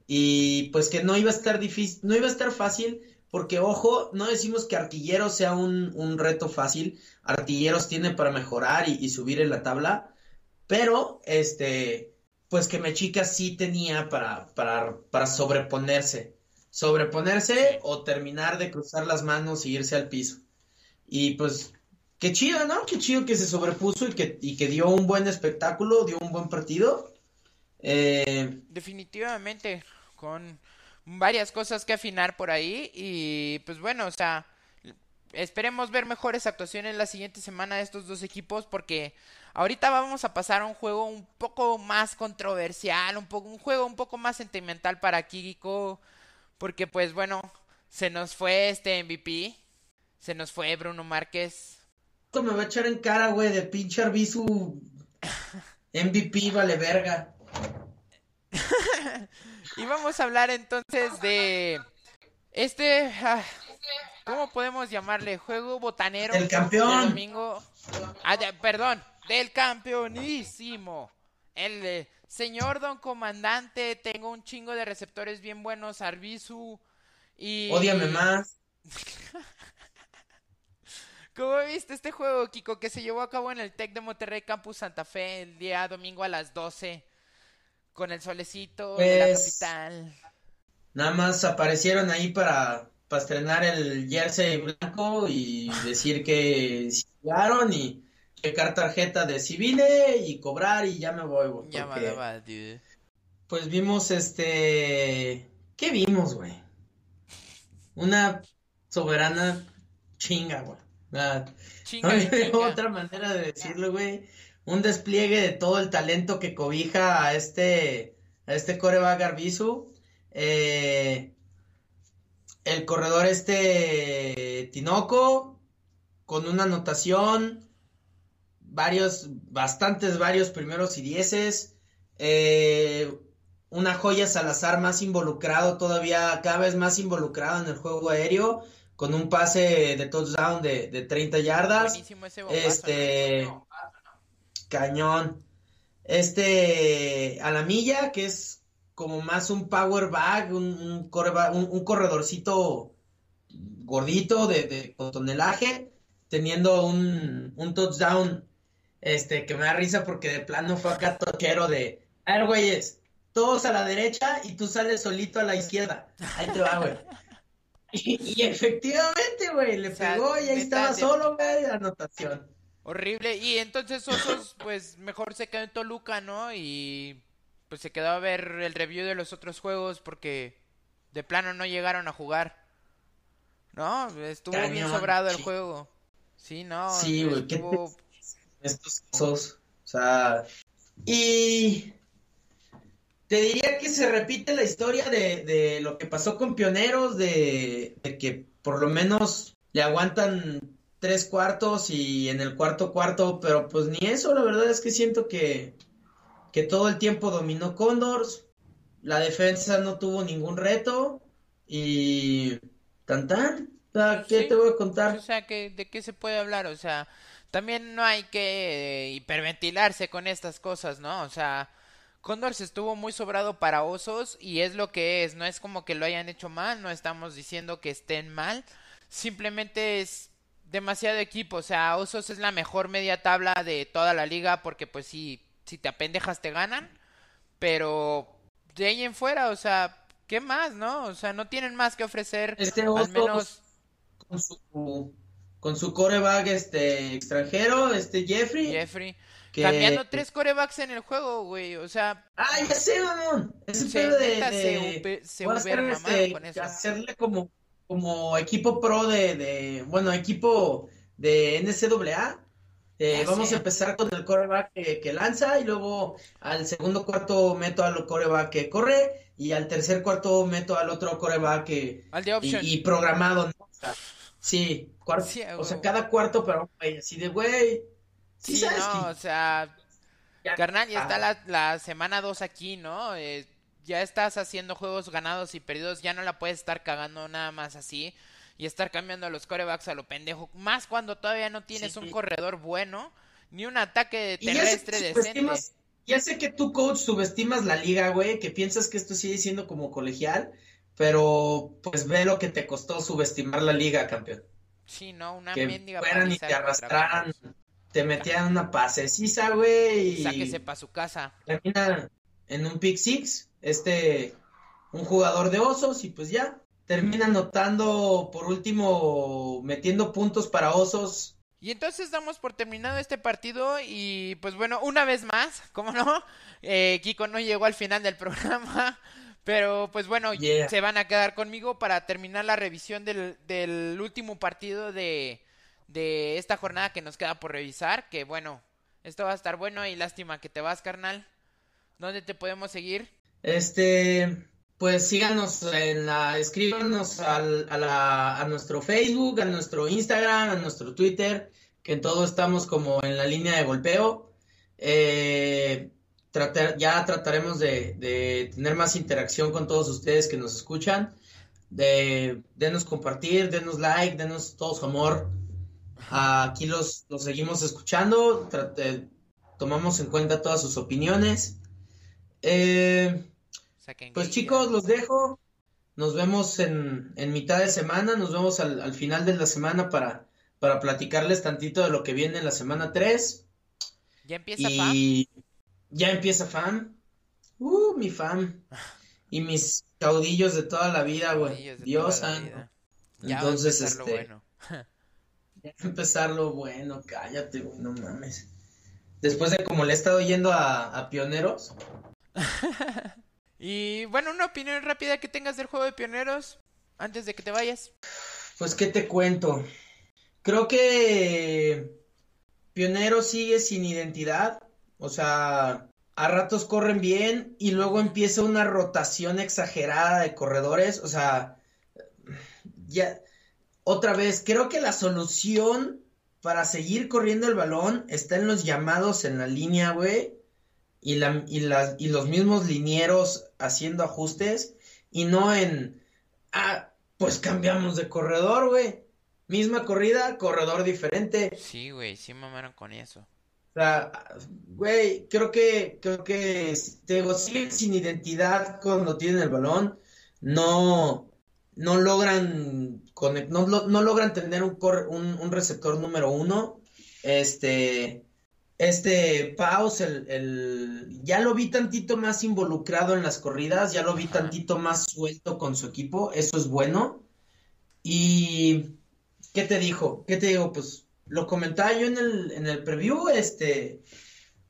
Y pues que no iba a estar difícil, no iba a estar fácil porque ojo, no decimos que Artilleros sea un, reto fácil, Artilleros tiene para mejorar y, subir en la tabla, pero este, pues que Mechica sí tenía para, para, para sobreponerse, sobreponerse o terminar de cruzar las manos y irse al piso. Y pues Qué chido, ¿no? Qué chido que se sobrepuso y que, y que dio un buen espectáculo, dio un buen partido. Eh, Definitivamente, con varias cosas que afinar por ahí y pues bueno, o sea, esperemos ver mejores actuaciones la siguiente semana de estos dos equipos porque ahorita vamos a pasar a un juego un poco más controversial, un poco un juego un poco más sentimental para Kiriko porque pues bueno, se nos fue este MVP, se nos fue Bruno Márquez me va a echar en cara, güey, de pinche Arbizu MVP, vale verga. y vamos a hablar entonces de este, ah, ¿cómo podemos llamarle? Juego botanero. El campeón. domingo. Ah, perdón, del campeonísimo. El eh, señor don comandante, tengo un chingo de receptores bien buenos, Arbizu y... Ódiame más. ¿Cómo viste este juego, Kiko, que se llevó a cabo en el TEC de Monterrey Campus Santa Fe el día domingo a las 12? Con el solecito de la pues, capital. Nada más aparecieron ahí para, para estrenar el jersey blanco y decir que sí jugaron y checar tarjeta de civile y cobrar y ya me voy, Ya va, dude. Pues vimos este... ¿Qué vimos, güey? Una soberana chinga, güey. Ah, otra manera de decirlo, güey. Un despliegue de todo el talento que cobija a este, a este coreback Garbizu. Eh, el corredor este Tinoco, con una anotación, varios, bastantes, varios primeros y dieces. Eh, una joya Salazar más involucrado, todavía cada vez más involucrado en el juego aéreo con un pase de touchdown de, de 30 yardas. este cañón. Este a la milla, que es como más un power bag, un, un, corredorcito gordito de, de tonelaje, teniendo un, un, touchdown este que me da risa porque de plano fue acá toquero de, a ver, güeyes, todos a la derecha y tú sales solito a la izquierda. Ahí te va, güey. Y, efectivamente, güey, le pegó y ahí estaba solo, güey, anotación. Horrible. Y entonces Osos, pues mejor se quedó en Toluca, ¿no? Y pues se quedó a ver el review de los otros juegos porque de plano no llegaron a jugar. ¿No? Estuvo bien sobrado el juego. Sí, no. Sí, güey, estuvo... estos osos. O sea. Y te diría que se repite la historia de, lo que pasó con Pioneros, de, que por lo menos le aguantan tres cuartos y en el cuarto cuarto, pero pues ni eso, la verdad es que siento que, que todo el tiempo dominó Condors, la defensa no tuvo ningún reto y tan tan, ¿qué te voy a contar? O sea, ¿de qué se puede hablar? O sea, también no hay que hiperventilarse con estas cosas, ¿no? O sea, Condors estuvo muy sobrado para Osos y es lo que es, no es como que lo hayan hecho mal, no estamos diciendo que estén mal, simplemente es demasiado equipo, o sea, Osos es la mejor media tabla de toda la liga porque pues si, si te apendejas te ganan, pero de ahí en fuera, o sea, ¿qué más, no? O sea, no tienen más que ofrecer, este al menos... Con su, con su coreback este, extranjero, este Jeffrey. Jeffrey. Cambiando tres corebacks en el juego, güey. O sea. ¡Ay, ya sé, mamón! Ese pedo de. de... Se, este, con eso. Hacerle como, como equipo pro de, de. Bueno, equipo de NCAA. Eh, vamos a empezar con el coreback que, lanza y luego al segundo cuarto meto al coreback que corre y al tercer cuarto meto al otro coreback que al de y, programado ¿no? Sí, cuarto, o sea cada cuarto pero así de güey Sí, no, o sea, carnal, ya está la, la semana 2 aquí, ¿no? Eh, ya estás haciendo juegos ganados y perdidos, ya no la puedes estar cagando nada más así y estar cambiando a los corebacks a lo pendejo, más cuando todavía no tienes un corredor bueno ni un ataque terrestre decente. Ya sé que tú, coach, subestimas la liga, güey, que piensas que esto sigue siendo como colegial, pero pues ve lo que te costó subestimar la liga, campeón. Sí, no, una Que mendiga fueran y te arrastraran, te metían una pasecisa, güey, y Sáquese pa' su casa. termina en un pick six, este, un jugador de osos, y pues ya, termina anotando, por último, metiendo puntos para osos. Y entonces damos por terminado este partido y pues bueno, una vez más, ¿cómo no? Eh, Kiko no llegó al final del programa, pero pues bueno, Yeah. se van a quedar conmigo para terminar la revisión del, del último partido de, de esta jornada que nos queda por revisar, que bueno, esto va a estar bueno y lástima que te vas, carnal. ¿Dónde te podemos seguir? Este, pues síganos en la, escríbanos al- a, la, a nuestro Facebook, a nuestro Instagram, a nuestro Twitter, que en todo estamos como en la línea de golpeo. Eh, tratar, ya trataremos de, de tener más interacción con todos ustedes que nos escuchan. De, denos compartir, denos like, denos todo su amor. Aquí los, los seguimos escuchando, trate- tomamos en cuenta todas sus opiniones. Eh, pues chicos, los dejo. Nos vemos en, en mitad de semana, nos vemos al, al final de la semana para, para platicarles tantito de lo que viene en la semana 3. ¿Ya empieza? Y ya empieza FAM. Uh, mi FAM. Y mis caudillos de toda la vida, güey. Dios santo. va a Entonces, empezar lo este, bueno. ya va a empezar lo bueno, cállate, güey, no mames. Después de como le he estado yendo a, a Pioneros, Y bueno, una opinión rápida que tengas del juego de pioneros antes de que te vayas. Pues, ¿qué te cuento? Creo que Pionero sigue sin identidad. O sea, a ratos corren bien y luego empieza una rotación exagerada de corredores. O sea, ya, otra vez, creo que la solución para seguir corriendo el balón está en los llamados en la línea, güey. Y, y los mismos linieros haciendo ajustes y no en, ah, pues cambiamos de corredor, güey. Misma corrida, corredor diferente. Sí, güey, sí mamaron con eso. O sea, güey, creo que, creo que, te digo, siguen sin identidad cuando tienen el balón. No, no logran, no, no logran tener un, cor- un, un receptor número uno. Este, este Paus, el, el, ya lo vi tantito más involucrado en las corridas, ya lo vi tantito más suelto con su equipo, eso es bueno. Y, ¿qué te dijo? ¿Qué te digo? Pues lo comentaba yo en el, en el preview, este,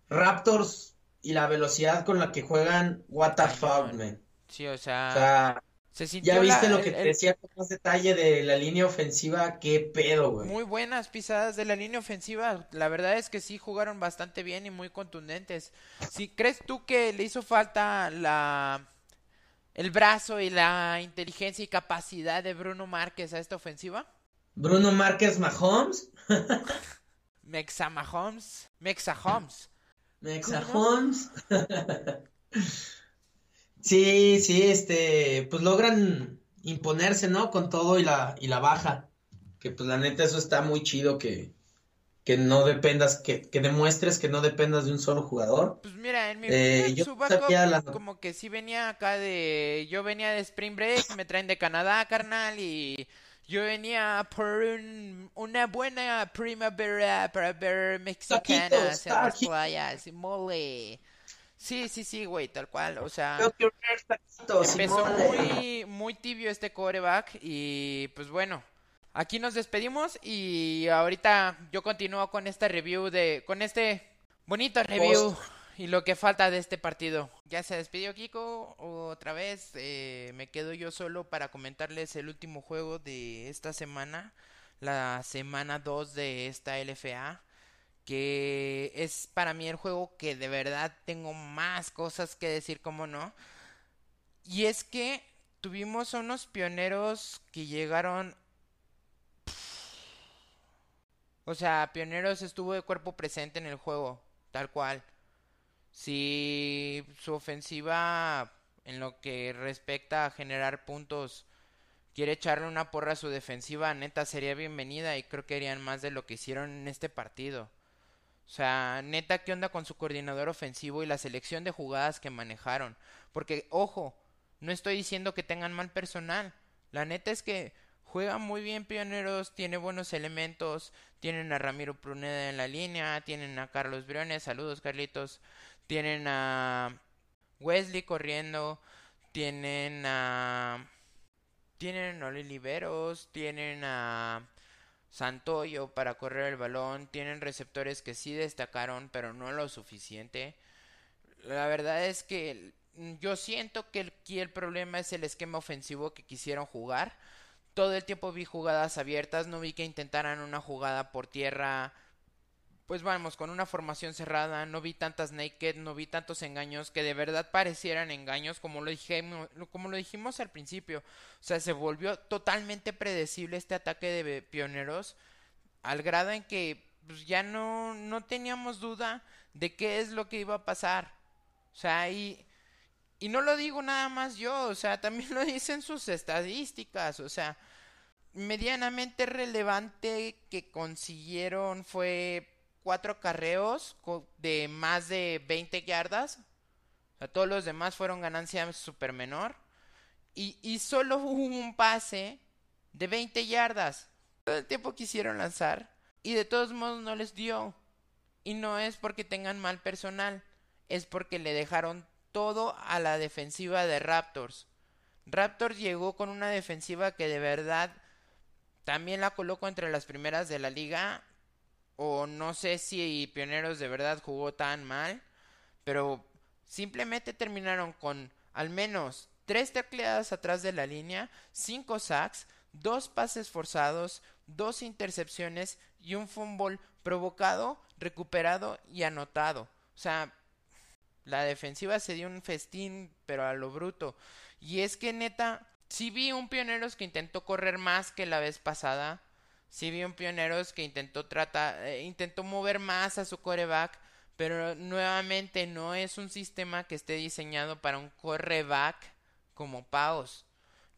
Raptors y la velocidad con la que juegan, what the fuck, man. Sí, o O sea, sea, se sintió ya viste la- lo que el- te decía con más detalle de la línea ofensiva, qué pedo, güey. muy buenas pisadas de la línea ofensiva. La verdad es que sí jugaron bastante bien y muy contundentes. Si crees tú que le hizo falta la el brazo y la inteligencia y capacidad de Bruno Márquez a esta ofensiva? Bruno Márquez Mahomes, Mexa Mahomes, Mexa Holmes. Mexa ¿Cómo Holmes. Sí, sí, este, pues logran imponerse, ¿no? Con todo y la, y la baja. Que pues la neta eso está muy chido que, que no dependas, que, que demuestres que no dependas de un solo jugador. Pues mira, en mi Eh, opinión, yo la- como que sí venía acá de... Yo venía de Spring Break, me traen de Canadá, carnal, y yo venía por un- una buena primavera para ver mexicanas Taquitos, en las playas, y mole. Sí, sí, sí, güey, tal cual, o sea... Taquitos, Empezó muy, muy tibio este coreback y pues bueno, aquí nos despedimos y ahorita yo continúo con esta review de, con este bonito review y lo que falta de este partido. Ya se despidió Kiko otra vez, eh, me quedo yo solo para comentarles el último juego de esta semana, la semana 2 de esta LFA que es para mí el juego que de verdad tengo más cosas que decir, como no. Y es que tuvimos unos pioneros que llegaron... O sea, Pioneros estuvo de cuerpo presente en el juego, tal cual. Si su ofensiva, en lo que respecta a generar puntos, quiere echarle una porra a su defensiva, neta sería bienvenida y creo que harían más de lo que hicieron en este partido. O sea, neta, ¿qué onda con su coordinador ofensivo y la selección de jugadas que manejaron? Porque, ojo, No estoy diciendo que tengan mal personal. La neta es que juega muy bien Pioneros, tiene buenos elementos, tienen a Ramiro Pruneda en la línea, tienen a Carlos Briones, saludos Carlitos, tienen a Wesley corriendo, tienen a tienen a Oliveros, tienen a Santoyo para correr el balón, tienen receptores que sí destacaron, pero no lo suficiente. La verdad es que yo siento que aquí el problema es el esquema ofensivo que quisieron jugar. Todo el tiempo vi jugadas abiertas, no vi que intentaran una jugada por tierra pues vamos, con una formación cerrada, no vi tantas naked, no vi tantos engaños que de verdad parecieran engaños como lo, dijimos, como lo dijimos al principio. O sea, se volvió totalmente predecible este ataque de pioneros al grado en que pues, ya no, no teníamos duda de qué es lo que iba a pasar. O sea, y, y no lo digo nada más yo, o sea, también lo dicen sus estadísticas, o sea, medianamente relevante que consiguieron fue cuatro carreos de más de 20 yardas. O sea, todos los demás fueron ganancias super menor. Y, y solo hubo un pase de 20 yardas. Todo el tiempo quisieron lanzar. Y de todos modos no les dio. Y no es porque tengan mal personal. Es porque le dejaron todo a la defensiva de Raptors. Raptors llegó con una defensiva que de verdad también la coloco entre las primeras de la liga o no sé si Pioneros de verdad jugó tan mal, pero simplemente terminaron con al menos tres tecleadas atrás de la línea, cinco sacks, dos pases forzados, dos intercepciones y un fumble provocado, recuperado y anotado. O sea, la defensiva se dio un festín, pero a lo bruto. Y es que neta, si vi un Pioneros que intentó correr más que la vez pasada, Sí vi un Pioneros que intentó tratar, eh, intentó mover más a su coreback, pero nuevamente no es un sistema que esté diseñado para un coreback como Paus.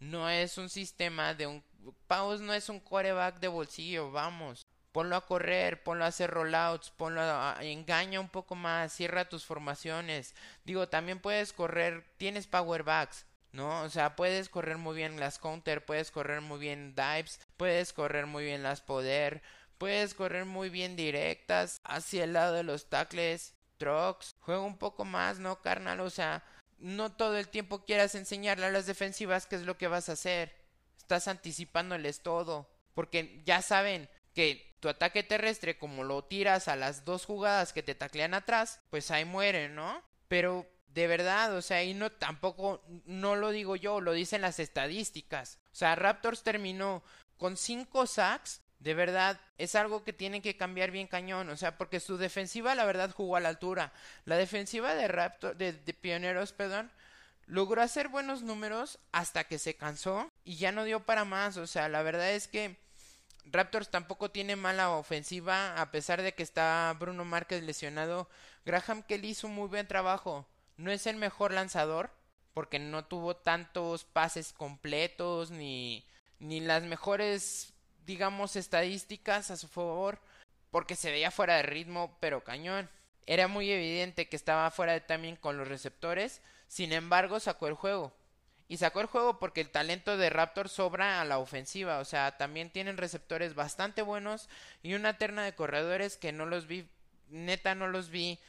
No es un sistema de un Paus no es un coreback de bolsillo, vamos. Ponlo a correr, ponlo a hacer rollouts, ponlo a, engaña un poco más, cierra tus formaciones. Digo, también puedes correr, tienes powerbacks, ¿no? O sea, puedes correr muy bien las counter, puedes correr muy bien dives, puedes correr muy bien las poder, puedes correr muy bien directas hacia el lado de los tackles, trucks, juega un poco más, ¿no, carnal? O sea, no todo el tiempo quieras enseñarle a las defensivas qué es lo que vas a hacer. Estás anticipándoles todo, porque ya saben que tu ataque terrestre, como lo tiras a las dos jugadas que te taclean atrás, pues ahí mueren, ¿no? Pero de verdad, o sea, y no tampoco, no lo digo yo, lo dicen las estadísticas. O sea, Raptors terminó con cinco sacks. De verdad, es algo que tienen que cambiar bien cañón. O sea, porque su defensiva, la verdad, jugó a la altura. La defensiva de Raptor, de, de Pioneros, perdón, logró hacer buenos números hasta que se cansó y ya no dio para más. O sea, la verdad es que Raptors tampoco tiene mala ofensiva, a pesar de que está Bruno Márquez lesionado. Graham Kelly hizo un muy buen trabajo. No es el mejor lanzador porque no tuvo tantos pases completos ni, ni las mejores, digamos, estadísticas a su favor porque se veía fuera de ritmo, pero cañón. Era muy evidente que estaba fuera de timing con los receptores, sin embargo sacó el juego. Y sacó el juego porque el talento de Raptor sobra a la ofensiva, o sea, también tienen receptores bastante buenos y una terna de corredores que no los vi, neta no los vi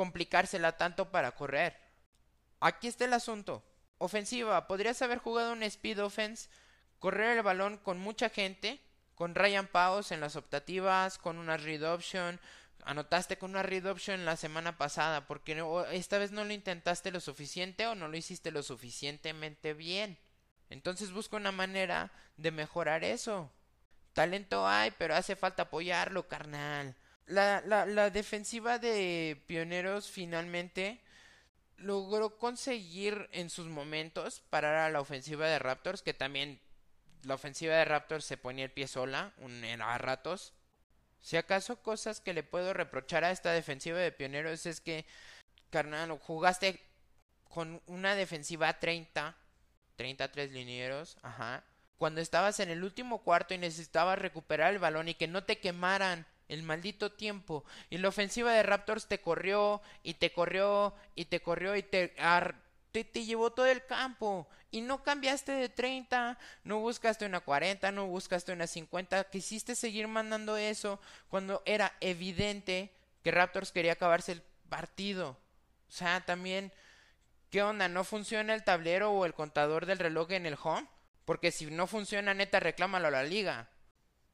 complicársela tanto para correr. Aquí está el asunto. Ofensiva, podrías haber jugado un speed offense, correr el balón con mucha gente, con Ryan Paus en las optativas, con una read option, anotaste con una read option la semana pasada, porque esta vez no lo intentaste lo suficiente o no lo hiciste lo suficientemente bien. Entonces busca una manera de mejorar eso. Talento hay, pero hace falta apoyarlo, carnal la, la, la defensiva de Pioneros finalmente logró conseguir en sus momentos parar a la ofensiva de Raptors, que también la ofensiva de Raptors se ponía el pie sola un, a ratos. Si acaso cosas que le puedo reprochar a esta defensiva de Pioneros es que, carnal, jugaste con una defensiva 30, 33 linieros, ajá, cuando estabas en el último cuarto y necesitabas recuperar el balón y que no te quemaran el maldito tiempo. Y la ofensiva de Raptors te corrió y te corrió y te corrió y te te, llevó todo el campo y no cambiaste de 30, no buscaste una 40, no buscaste una 50, quisiste seguir mandando eso cuando era evidente que Raptors quería acabarse el partido. O sea, también, ¿qué onda? ¿No funciona el tablero o el contador del reloj en el home? Porque si no funciona, neta, reclámalo a la liga.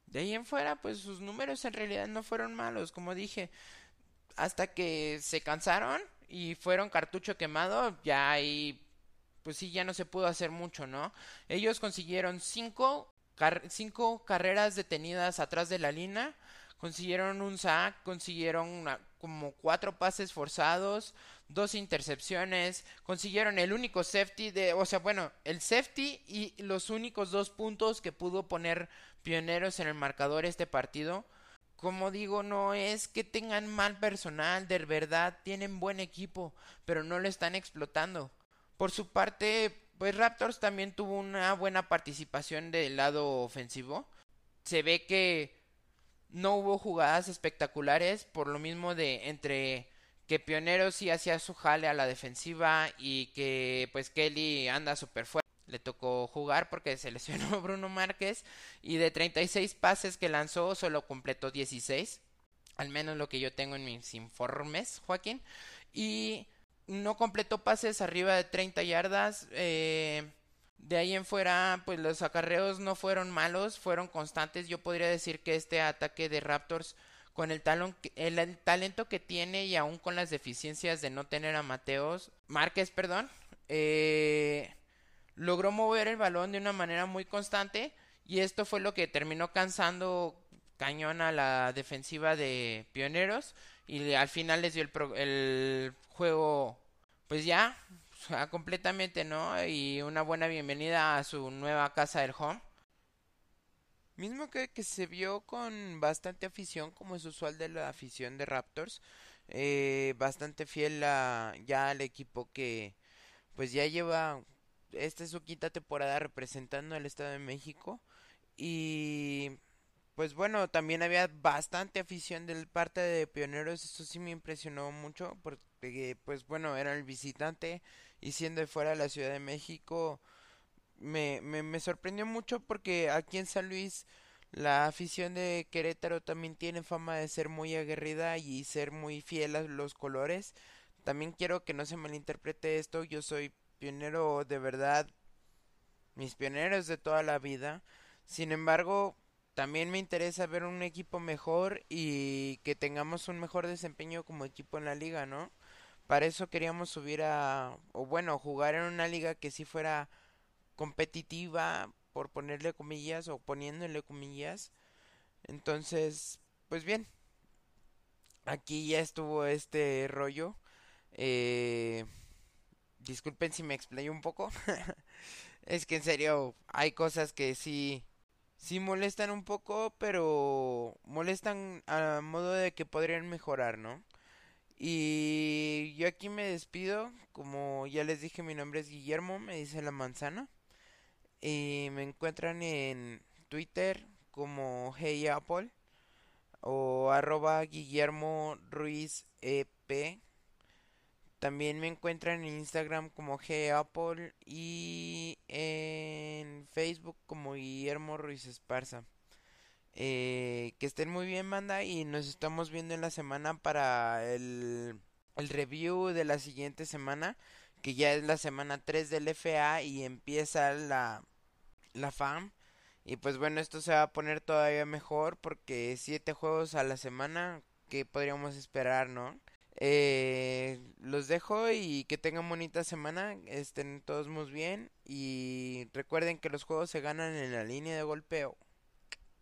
De ahí en fuera, pues sus números en realidad no fueron malos, como dije. Hasta que se cansaron y fueron cartucho quemado, ya ahí, pues sí, ya no se pudo hacer mucho, ¿no? Ellos consiguieron cinco, cinco carreras detenidas atrás de la línea, consiguieron un sack, consiguieron como cuatro pases forzados, dos intercepciones, consiguieron el único safety de, o sea, bueno, el safety y los únicos dos puntos que pudo poner pioneros en el marcador este partido. Como digo, no es que tengan mal personal, de verdad tienen buen equipo, pero no lo están explotando. Por su parte, pues Raptors también tuvo una buena participación del lado ofensivo. Se ve que no hubo jugadas espectaculares, por lo mismo de entre que Pioneros sí hacía su jale a la defensiva y que pues Kelly anda súper fuerte le tocó jugar porque se lesionó Bruno Márquez y de 36 pases que lanzó solo completó 16, al menos lo que yo tengo en mis informes, Joaquín, y no completó pases arriba de 30 yardas. Eh, de ahí en fuera, pues los acarreos no fueron malos, fueron constantes. Yo podría decir que este ataque de Raptors, con el, el talento que tiene y aún con las deficiencias de no tener a Mateos, Márquez, perdón, eh, logró mover el balón de una manera muy constante y esto fue lo que terminó cansando cañón a la defensiva de Pioneros y al final les dio el, el juego pues ya completamente no y una buena bienvenida a su nueva casa del home. Mismo que, se vio con bastante afición como es usual de la afición de Raptors eh, bastante fiel ya al equipo que pues ya lleva esta es su quinta temporada representando al Estado de México. Y pues bueno, también había bastante afición del parte de Pioneros, eso sí me impresionó mucho porque pues bueno, era el visitante y siendo de fuera de la Ciudad de México me, me, me sorprendió mucho porque aquí en San Luis la afición de Querétaro también tiene fama de ser muy aguerrida y ser muy fiel a los colores. También quiero que no se malinterprete esto, yo soy pionero de verdad, mis pioneros de toda la vida. Sin embargo, también me interesa ver un equipo mejor y que tengamos un mejor desempeño como equipo en la liga, ¿no? Para eso queríamos subir a, o bueno, jugar en una liga que sí fuera competitiva, por ponerle comillas o poniéndole comillas. Entonces, pues bien, aquí ya estuvo este rollo. Eh, disculpen si me explayo un poco. es que en serio hay cosas que sí sí molestan un poco, pero molestan a modo de que podrían mejorar, ¿no? Y yo aquí me despido, como ya les dije, mi nombre es Guillermo, me dice la manzana. Y me encuentran en Twitter como Hey Apple o arroba Guillermo Ruiz EP también me encuentran en Instagram como Apple y en Facebook como Guillermo Ruiz Esparza. Eh, que estén muy bien, banda, y nos estamos viendo en la semana para el, el review de la siguiente semana, que ya es la semana 3 del FA y empieza la, la FAM. Y pues bueno, esto se va a poner todavía mejor porque 7 juegos a la semana, que podríamos esperar, no? Eh, los dejo y que tengan bonita semana, estén todos muy bien y recuerden que los juegos se ganan en la línea de golpeo.